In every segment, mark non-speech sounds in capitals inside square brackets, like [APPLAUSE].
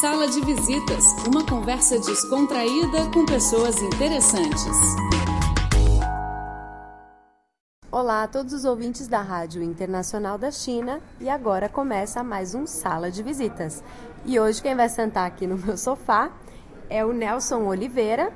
Sala de Visitas, uma conversa descontraída com pessoas interessantes. Olá a todos os ouvintes da Rádio Internacional da China e agora começa mais um Sala de Visitas. E hoje quem vai sentar aqui no meu sofá é o Nelson Oliveira,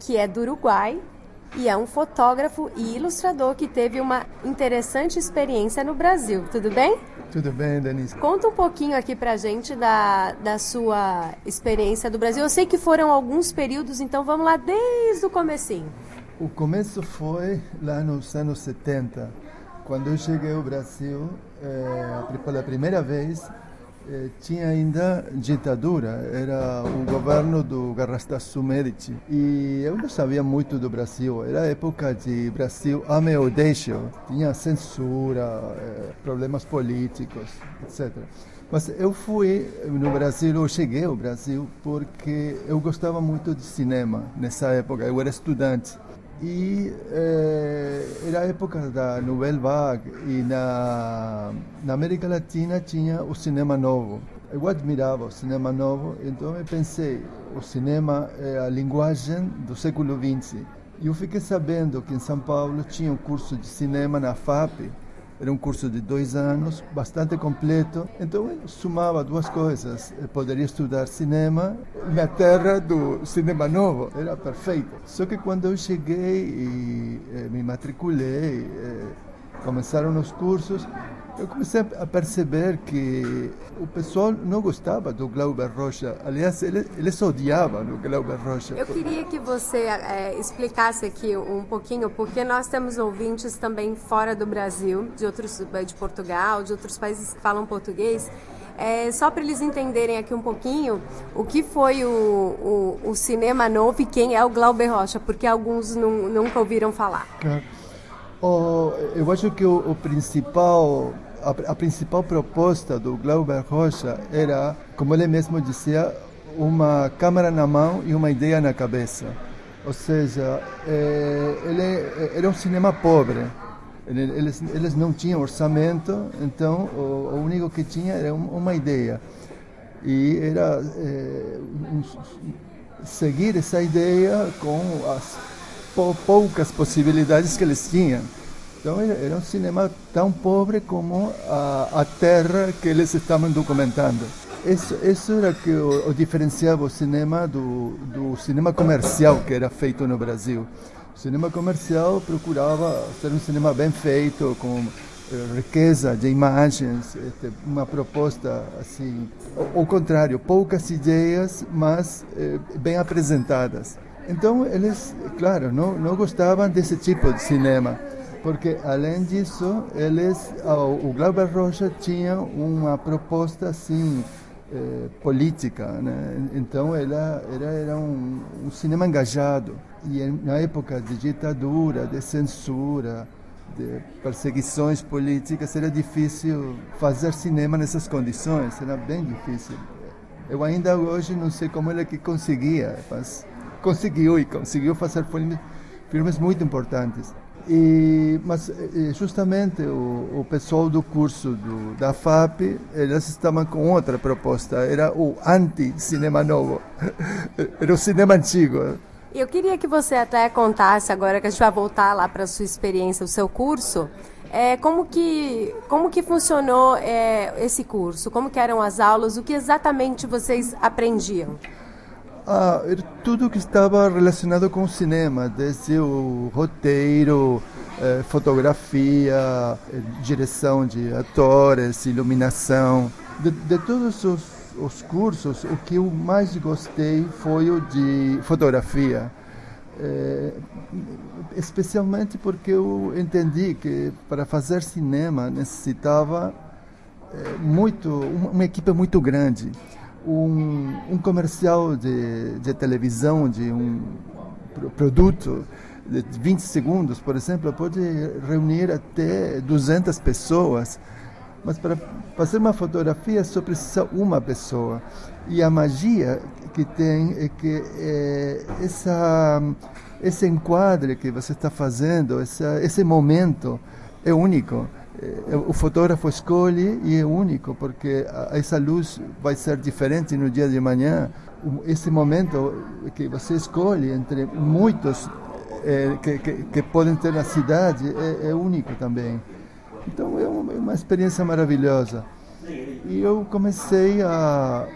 que é do Uruguai e é um fotógrafo e ilustrador que teve uma interessante experiência no Brasil. Tudo bem? Tudo bem, Denise. Conta um pouquinho aqui pra gente da, da sua experiência do Brasil. Eu sei que foram alguns períodos, então vamos lá desde o comecinho. O começo foi lá nos anos 70, quando eu cheguei ao Brasil é, pela primeira vez. É, tinha ainda ditadura, era o governo do Garrastazu Medici. E eu não sabia muito do Brasil, era época de Brasil ame ou deixe, tinha censura, é, problemas políticos, etc. Mas eu fui no Brasil, eu cheguei ao Brasil porque eu gostava muito de cinema nessa época, eu era estudante. E eh, era a época da Nouvelle Vague e na, na América Latina tinha o cinema novo. Eu admirava o cinema novo, então eu pensei, o cinema é a linguagem do século XX. E eu fiquei sabendo que em São Paulo tinha um curso de cinema na FAP, era um curso de dois anos, bastante completo. Então eu sumava duas coisas. Eu poderia estudar cinema na terra do cinema novo. Era perfeito. Só que quando eu cheguei e eh, me matriculei, eh, começaram os cursos, eu comecei a perceber que o pessoal não gostava do Glauber Rocha. Aliás, eles, eles odiavam o Glauber Rocha. Eu queria que você é, explicasse aqui um pouquinho, porque nós temos ouvintes também fora do Brasil, de outros, de Portugal, de outros países que falam português. É, só para eles entenderem aqui um pouquinho o que foi o, o, o, cinema novo e quem é o Glauber Rocha, porque alguns não, nunca ouviram falar. Oh, eu acho que o, o principal a, a, principal proposta do Glauber Rocha era, como ele mesmo dizia, uma câmera na mão e uma ideia na cabeça. Ou seja, é, ele eh, era um cinema pobre. Eles, eles não tinham orçamento, então o, o único que tinha era uma ideia. E era é, um, seguir essa ideia com as poucas possibilidades que eles tinham. Então era um cinema tão pobre como a, a terra que eles estavam documentando. Isso, isso era que o, o diferenciava o cinema do, do cinema comercial que era feito no Brasil. O cinema comercial procurava ser um cinema bem feito, com eh, riqueza de imagens, uma proposta assim, ao contrário, poucas ideias, mas eh, bem apresentadas. Então eles, claro, não, não gostavam desse tipo de cinema porque além disso eles o Glauber Rocha tinha uma proposta assim eh, política né? então ela era, um, um, cinema engajado. E na época de ditadura de censura de perseguições políticas era difícil fazer cinema nessas condições. Era bem difícil. Eu ainda hoje não sei como ele que conseguia mas conseguiu e conseguiu fazer filmes, filmes muito importantes e, mas justamente o, o pessoal do curso do, da FAP, eles estavam com outra proposta, era o anti-cinema novo, [LAUGHS] era o cinema antigo. Eu queria que você até contasse, agora que a gente vai voltar lá para a sua experiência, o seu curso, é, como, que, como que funcionou é, esse curso, como que eram as aulas, o que exatamente vocês aprendiam? Ah, tudo que estava relacionado com o cinema, desde o roteiro, eh, fotografia, eh, direção de atores, iluminação. De, de todos os, os, cursos, o que eu mais gostei foi o de fotografia. Eh, especialmente porque eu entendi que para fazer cinema necessitava eh, muito uma, uma equipe muito grande um, um comercial de, de televisão, de um produto de 20 segundos, por exemplo, pode reunir até 200 pessoas. Mas para fazer uma fotografia só precisa uma pessoa. E a magia que tem é que é, essa, esse enquadre que você está fazendo, essa, esse momento é único. Eh, o fotógrafo escolhe e é único, porque essa luz vai ser diferente no dia de manhã. Esse momento que você escolhe entre muitos é, que, que, que, podem ter na cidade é, é único também. Então é uma, é uma, experiência maravilhosa. E eu comecei a,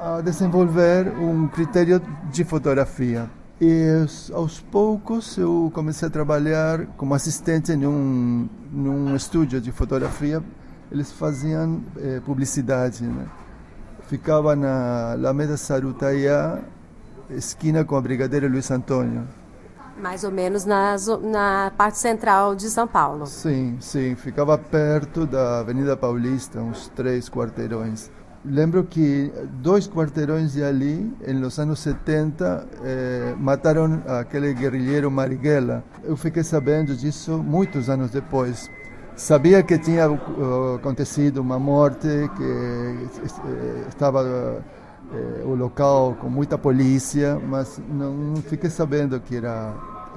a desenvolver um critério de fotografia. E aos poucos eu comecei a trabalhar como assistente num, num estúdio de fotografia. Eles faziam eh, publicidade. Né? Ficava na Alameda Sarutaiá, esquina com a Brigadeira Luiz Antônio. Mais ou menos na, na parte central de São Paulo. Sim, sim. Ficava perto da Avenida Paulista, uns três quarteirões. Lembro que dois quarteirões de ali, nos anos 70, eh, mataram aquele guerrilheiro Marighella. Eu fiquei sabendo disso muitos anos depois. Sabia que tinha uh, acontecido uma morte, que eh, estava eh, o local com muita polícia, mas não fiquei sabendo que era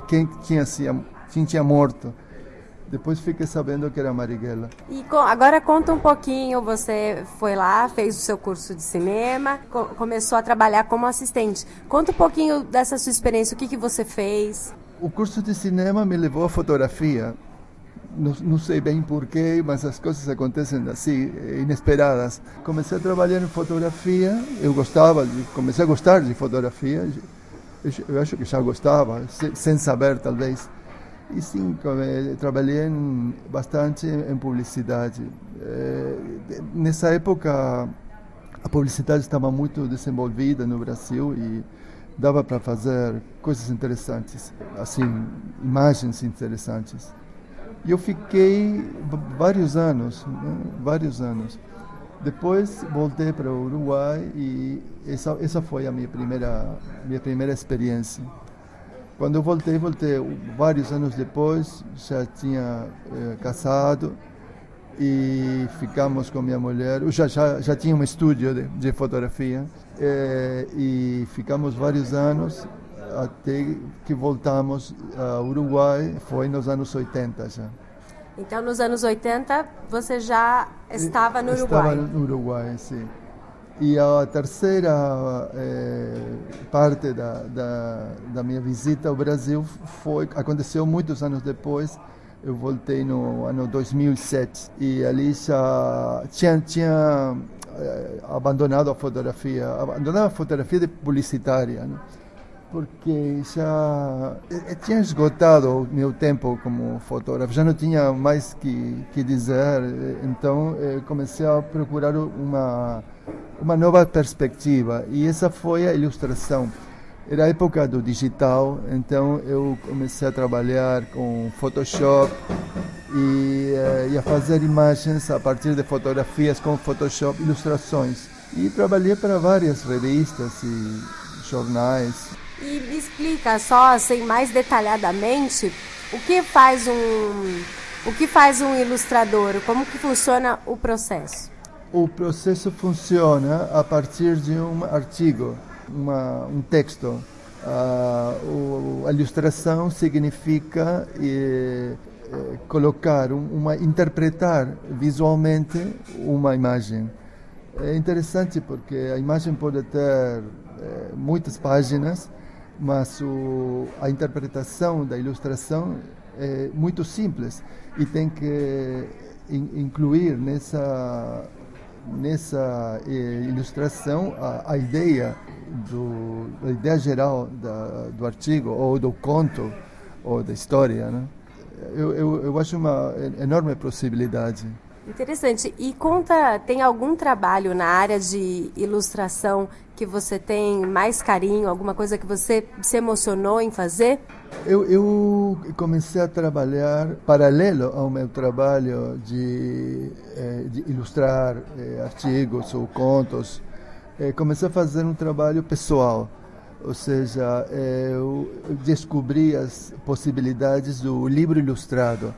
quem tinha, quem tinha morto. Depois fiquei sabendo que era Marighella. E agora conta um pouquinho, você foi lá, fez o seu curso de cinema, co começou a trabalhar como assistente. Conta um pouquinho dessa sua experiência, o que, que você fez? O curso de cinema me levou à fotografia. Não, não sei bem porquê, mas as coisas acontecem assim, inesperadas. Comecei a trabalhar em fotografia, eu gostava, de, comecei a gostar de fotografia. Eu, eu acho que já gostava, sem saber talvez. E sim, trabalhei em, bastante em publicidade. É, nessa época, a publicidade estava muito desenvolvida no Brasil e dava para fazer coisas interessantes, assim, imagens interessantes. E eu fiquei vários anos, né? vários anos. Depois voltei para o Uruguai e essa, essa foi a minha primeira, minha primeira experiência. Quando eu voltei, voltei vários anos depois, já tinha eh, casado e ficamos com minha mulher. Eu já, já, já tinha um estúdio de, de fotografia eh, e ficamos vários anos até que voltamos ao Uruguai, foi nos anos 80 já. Então, nos anos 80, você já estava no Uruguai? Estava no Uruguai, sim. E a terceira eh, parte da, da, da, minha visita ao Brasil foi aconteceu muitos anos depois. Eu voltei no ano 2007 e ali já tinha, tinha eh, abandonado a fotografia, abandonado a fotografia publicitária. Né? Porque já tinha esgotado o meu tempo como fotógrafo, já não tinha mais que, que dizer, então eh, comecei a procurar uma, uma nova perspectiva e essa foi a ilustração. Era a época do digital, então eu comecei a trabalhar com Photoshop e, eh, e a fazer imagens a partir de fotografias com Photoshop, ilustrações. E trabalhei para várias revistas e jornais. E me explica só, assim, mais detalhadamente, o que faz um, o que faz um ilustrador? Como que funciona o processo? O processo funciona a partir de um artigo, uma, um texto. Uh, a ilustração significa eh, eh, colocar uma interpretar visualmente uma imagem. É interessante porque a imagem pode ter eh, muitas páginas mas o, a interpretação da ilustração é muito simples e tem que in, incluir nessa nessa eh, ilustração a, a, ideia do a ideia geral da, do artigo ou do conto ou da história né? eu, eu, eu acho uma enorme possibilidade Interessante. E conta, tem algum trabalho na área de ilustração que você tem mais carinho, alguma coisa que você se emocionou em fazer? Eu, eu comecei a trabalhar paralelo ao meu trabalho de, eh, de ilustrar eh, artigos ou contos. Eh, comecei a fazer um trabalho pessoal, ou seja, eu descobri as possibilidades do livro ilustrado.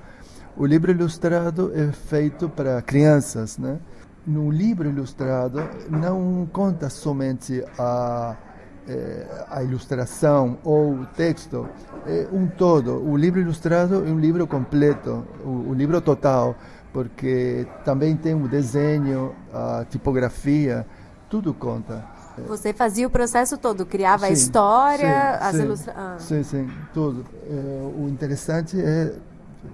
O livro ilustrado é feito para crianças, né? No livro ilustrado não conta somente a eh, a ilustração ou o texto, é um todo. O livro ilustrado é um livro completo, o, o livro total, porque também tem o desenho, a tipografia, tudo conta. Você fazia o processo todo, criava sim, a história, sim, as ilustrações. Ah. Sim, sim, tudo. É, o interessante é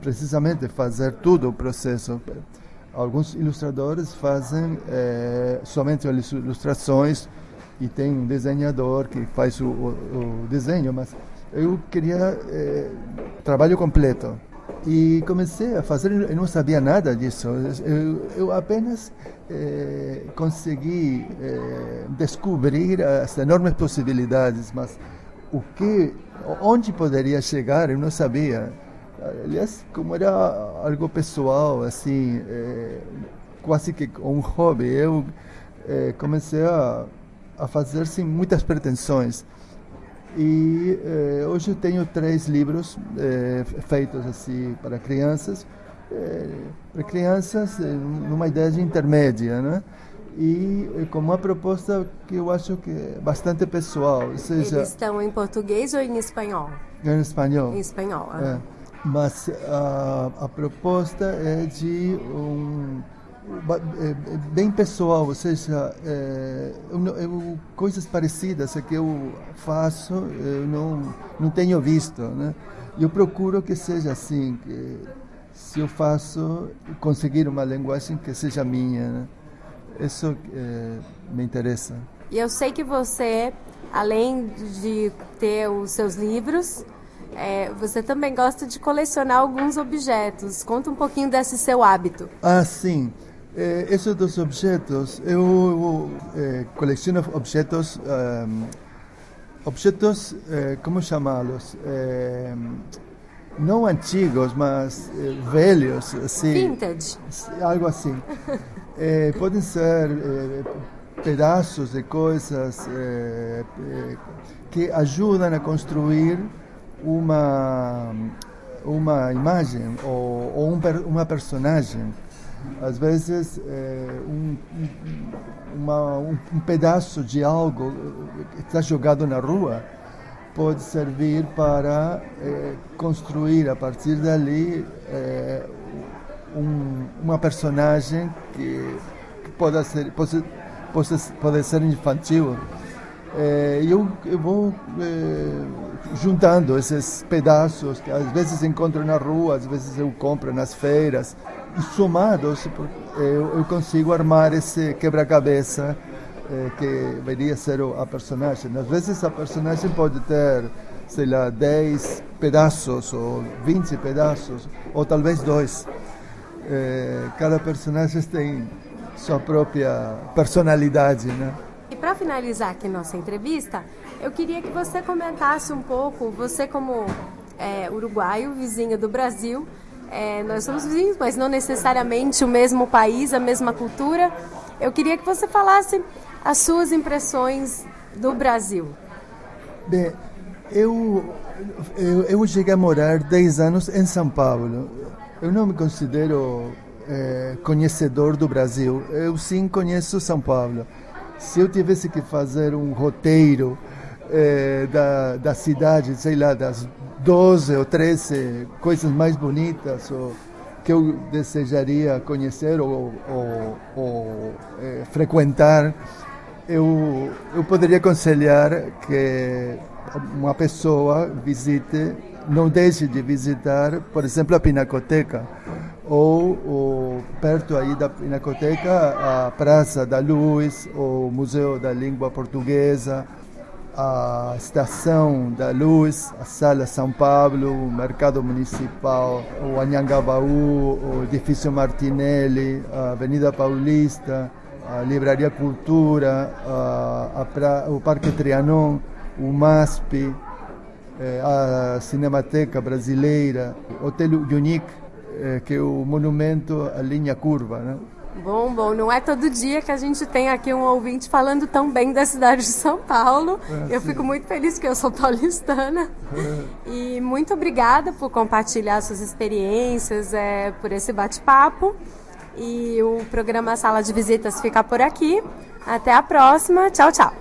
precisamente fazer tudo o processo. Alguns ilustradores fazem é, somente as ilustrações e tem um desenhador que faz o, o, o desenho, mas eu queria é, trabalho completo. E comecei a fazer, eu não sabia nada disso, eu, eu apenas é, consegui é, descobrir as enormes possibilidades, mas o que, onde poderia chegar, eu não sabia. Aliás, como era algo pessoal, assim, é, quase que um hobby, eu é, comecei a, a fazer sem muitas pretensões. E eh, hoje eu tenho três livros eh, feitos assim para crianças, eh, para crianças numa idade intermédia, né? E com uma proposta que eu acho que é bastante pessoal. Seja, Eles estão em português ou em espanhol? Em espanhol. Em espanhol. Ah. É. Mas a, a proposta é de um bem pessoal, ou seja, é, eu, eu, coisas parecidas que eu faço, eu não, não tenho visto. Né? Eu procuro que seja assim, que se eu faço, conseguir uma linguagem que seja minha. Né? Isso é, me interessa. E eu sei que você, além de ter os seus livros, é, você também gosta de colecionar alguns objetos. Conta um pouquinho desse seu hábito. Ah, sim. Eh, esses dos objetos, eu eh, coleciono objetos, um, objetos, eh, como chamá-los? não antigos, mas velhos, assim. Vintage. Algo assim. podem ser pedaços de coisas que ajudam a construir uma uma imagem ou, ou um, uma personagem às vezes é, um, uma, um, um, pedaço de algo que está jogado na rua pode servir para é, construir a partir dali é, um, uma personagem que, que pode ser pode, pode, pode ser infantil é, eu, eu vou é, juntando esses pedaços que às vezes encontro na rua, às vezes eu compro nas feiras e somados eu, eu consigo armar esse quebra-cabeça eh, que viria a ser a personagem. Às vezes a personagem pode ter, sei lá, 10 pedaços ou 20 pedaços, ou talvez dois. Eh, cada personagem tem sua própria personalidade, né? E para finalizar aqui nossa entrevista, eu queria que você comentasse um pouco, você como é, uruguaio, vizinho do Brasil, é, nós somos vizinhos, mas não necessariamente o mesmo país, a mesma cultura. Eu queria que você falasse as suas impressões do Brasil. Bem, eu, eu, eu cheguei a morar 10 anos em São Paulo. Eu não me considero é, conhecedor do Brasil. Eu sim conheço São Paulo. Se eu tivesse que fazer um roteiro é, da, da cidade, sei lá, das 12 ou 13 coisas mais bonitas ou, que eu desejaria conhecer ou, ou, ou é, frequentar, eu, eu poderia aconselhar que uma pessoa visite, não deixe de visitar, por exemplo, a Pinacoteca, ou, ou perto aí da Pinacoteca, a Praça da Luz, o Museu da Língua Portuguesa, a Estação da Luz, a Sala São Paulo, o Mercado Municipal, o Anhangabaú, o Edifício Martinelli, a Avenida Paulista, a Livraria Cultura, a, a pra, o Parque Trianon, o MASP, eh, a Cinemateca Brasileira, o Hotel Unique, eh, que é o monumento à linha curva. Né? Bom, bom, não é todo dia que a gente tem aqui um ouvinte falando tão bem da cidade de São Paulo. É, eu sim. fico muito feliz que eu sou paulistana. É. E muito obrigada por compartilhar suas experiências, é, por esse bate-papo. E o programa Sala de Visitas fica por aqui. Até a próxima. Tchau, tchau.